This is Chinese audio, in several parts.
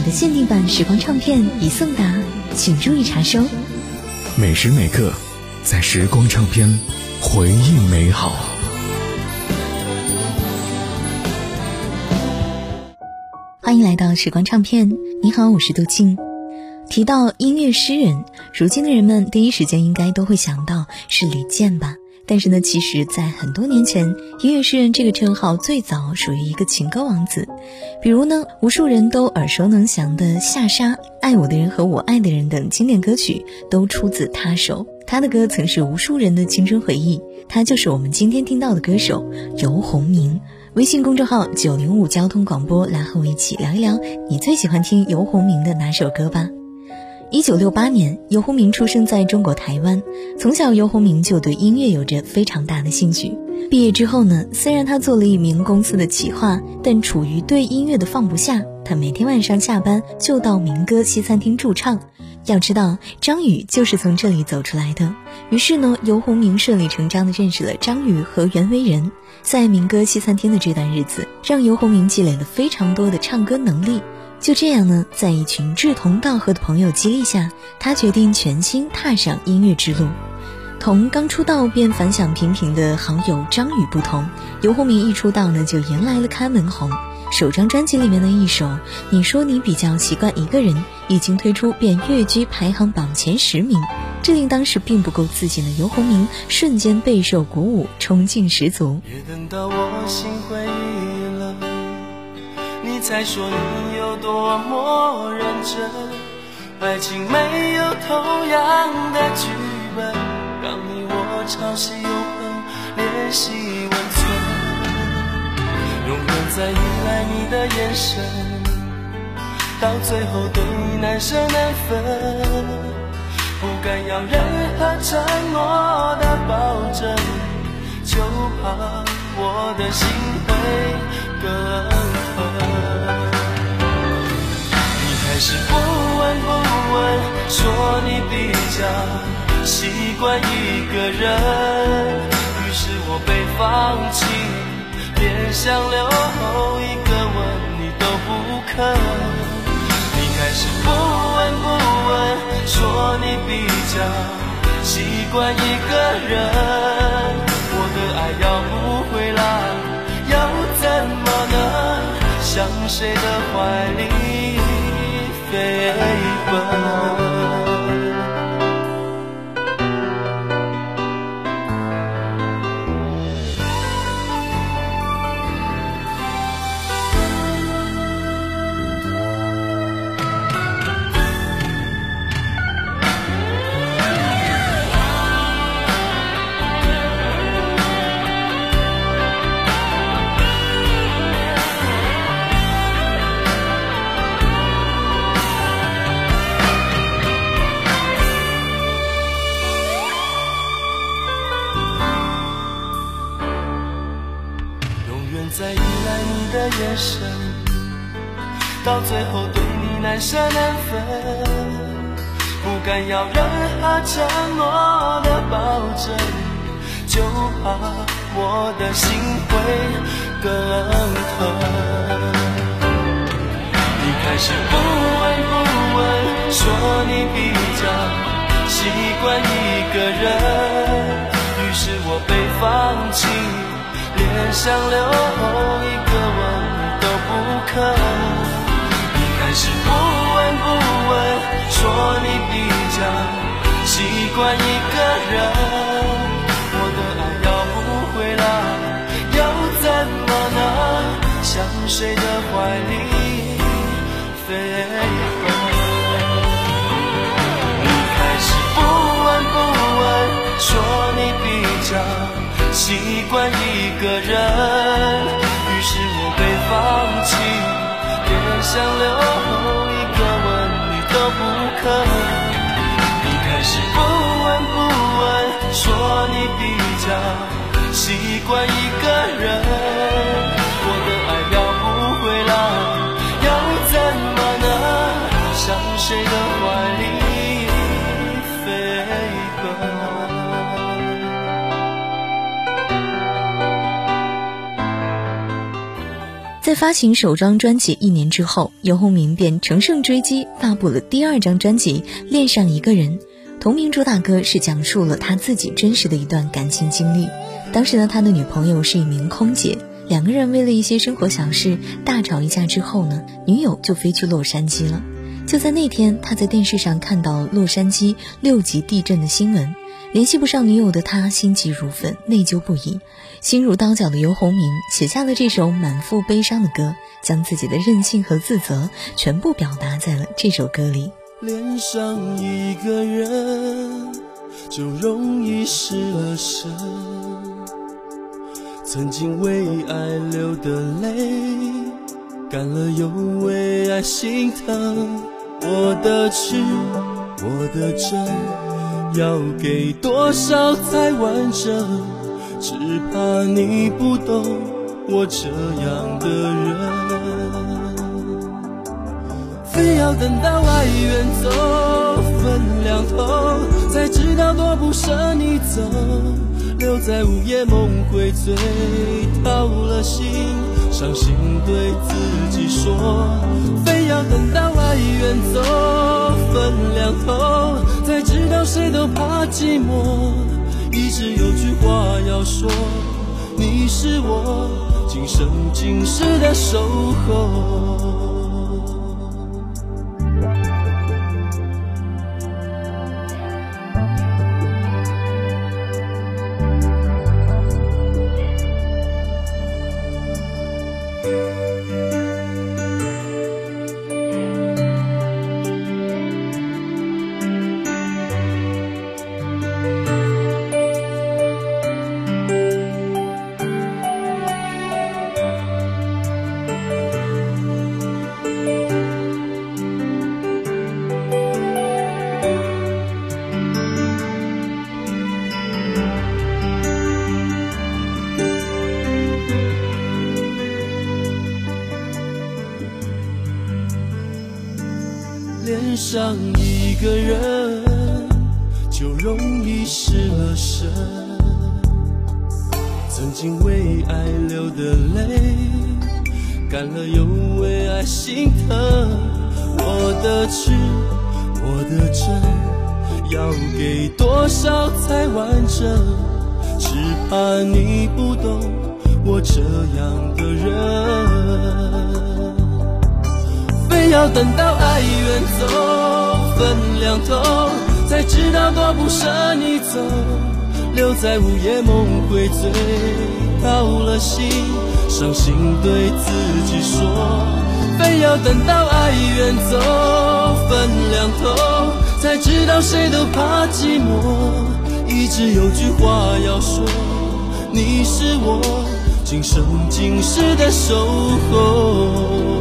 你的限定版时光唱片已送达，请注意查收。每时每刻，在时光唱片，回忆美好。欢迎来到时光唱片，你好，我是杜静。提到音乐诗人，如今的人们第一时间应该都会想到是李健吧？但是呢，其实，在很多年前，音乐诗人这个称号最早属于一个情歌王子，比如呢，无数人都耳熟能详的《下沙》《爱我的人和我爱的人》等经典歌曲，都出自他手。他的歌曾是无数人的青春回忆，他就是我们今天听到的歌手游鸿明。微信公众号九零五交通广播，来和我一起聊一聊你最喜欢听游鸿明的哪首歌吧。一九六八年，游鸿明出生在中国台湾。从小，游鸿明就对音乐有着非常大的兴趣。毕业之后呢，虽然他做了一名公司的企划，但处于对音乐的放不下，他每天晚上下班就到民歌西餐厅驻唱。要知道，张宇就是从这里走出来的。于是呢，游鸿明顺理成章地认识了张宇和袁惟仁。在民歌西餐厅的这段日子，让游鸿明积累了非常多的唱歌能力。就这样呢，在一群志同道合的朋友激励下，他决定全心踏上音乐之路。同刚出道便反响平平的好友张宇不同，游鸿明一出道呢就迎来了开门红。首张专辑里面的一首《你说你比较习惯一个人》已经推出，便跃居排行榜前十名，这令当时并不够自信的游鸿明瞬间备受鼓舞，冲劲十足。也等到我心灰意，再说你有多么认真。爱情没有同样的剧本，让你我朝夕永恒，联系温存。永远在依赖你的眼神，到最后对你难舍难分，不敢要任何承诺的保证，就怕我的心会更狠。是不闻不问，说你比较习惯一个人，于是我被放弃。连想留一个吻你都不肯，你开始不闻不问，说你比较习惯一个人。我的爱要不回来，又怎么能向谁的怀里分？难舍难分，不敢要任何承诺的保证，就怕我的心会更疼。你开始不闻不问，说你比较习惯一个人，于是我被放弃。连想留一个吻都不肯，你开始不闻不问，说你比较习惯一个人。我的爱要不回来，又怎么能向谁的怀里飞？你开始不闻不问，说你比较。习惯一个人，于是我被放弃。别想留一个吻，你都不肯。离开始不闻不问，说你比较习惯一个人。在发行首张专辑一年之后，游鸿明便乘胜追击，发布了第二张专辑《恋上一个人》。同名主打歌是讲述了他自己真实的一段感情经历。当时呢，他的女朋友是一名空姐，两个人为了一些生活小事大吵一架之后呢，女友就飞去洛杉矶了。就在那天，他在电视上看到洛杉矶六级地震的新闻。联系不上女友的他，心急如焚，内疚不已。心如刀绞的游鸿明写下了这首满腹悲伤的歌，将自己的任性和自责全部表达在了这首歌里。恋上一个人，就容易失了神。曾经为爱流的泪，干了又为爱心疼。我的痴，我的真。要给多少才完整？只怕你不懂我这样的人。非要等到爱远走，分两头，才知道多不舍你走。留在午夜梦回醉，掏了心，伤心对自己说。非要等到爱远走，分两头，才知道谁都怕寂寞。一直有句话要说，你是我今生今世的守候。爱上一个人，就容易失了神。曾经为爱流的泪，干了又为爱心疼。我的痴，我的真，要给多少才完整？只怕你不懂我这样的人。要等到爱远走，分两头，才知道多不舍你走。留在午夜梦回醉，掏了心，伤心对自己说。非要等到爱远走，分两头，才知道谁都怕寂寞。一直有句话要说，你是我今生今世的守候。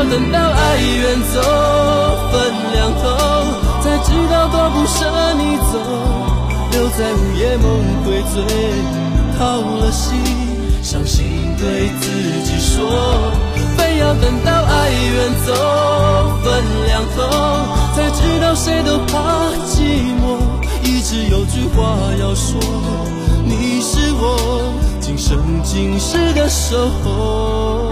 要等到爱远走，分两头，才知道多不舍你走。留在午夜梦回醉，掏了心，伤心对自己说。非要等到爱远走，分两头，才知道谁都怕寂寞。一直有句话要说，你是我今生今世的守候。